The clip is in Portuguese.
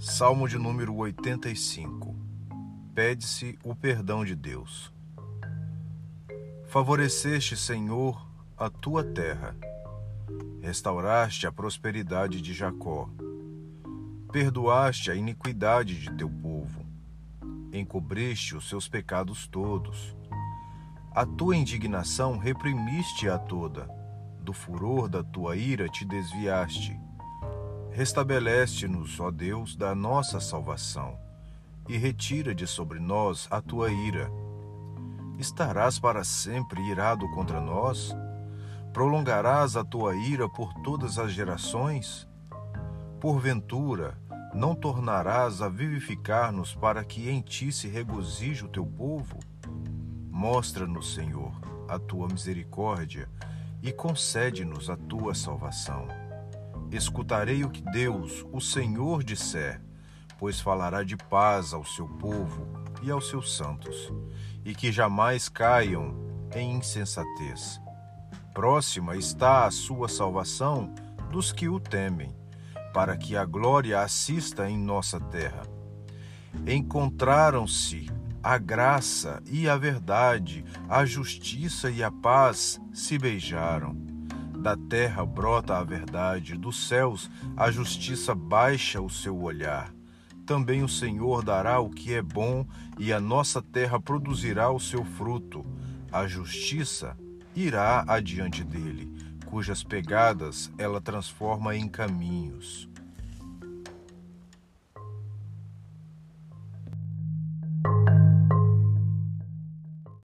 Salmo de número 85. Pede-se o perdão de Deus. Favoreceste, Senhor, a tua terra. Restauraste a prosperidade de Jacó. Perdoaste a iniquidade de teu povo. Encobriste os seus pecados todos. A tua indignação reprimiste a toda. Do furor da tua ira te desviaste Restabelece-nos, ó Deus, da nossa salvação, e retira de sobre nós a tua ira. Estarás para sempre irado contra nós? Prolongarás a tua ira por todas as gerações? Porventura, não tornarás a vivificar-nos para que em ti se regozije o teu povo? Mostra-nos, Senhor, a tua misericórdia e concede-nos a tua salvação escutarei o que Deus, o Senhor, disser, pois falará de paz ao seu povo e aos seus santos, e que jamais caiam em insensatez. Próxima está a sua salvação dos que o temem, para que a glória assista em nossa terra. Encontraram-se a graça e a verdade, a justiça e a paz se beijaram da terra brota a verdade, dos céus a justiça baixa o seu olhar. Também o Senhor dará o que é bom, e a nossa terra produzirá o seu fruto. A justiça irá adiante dele, cujas pegadas ela transforma em caminhos.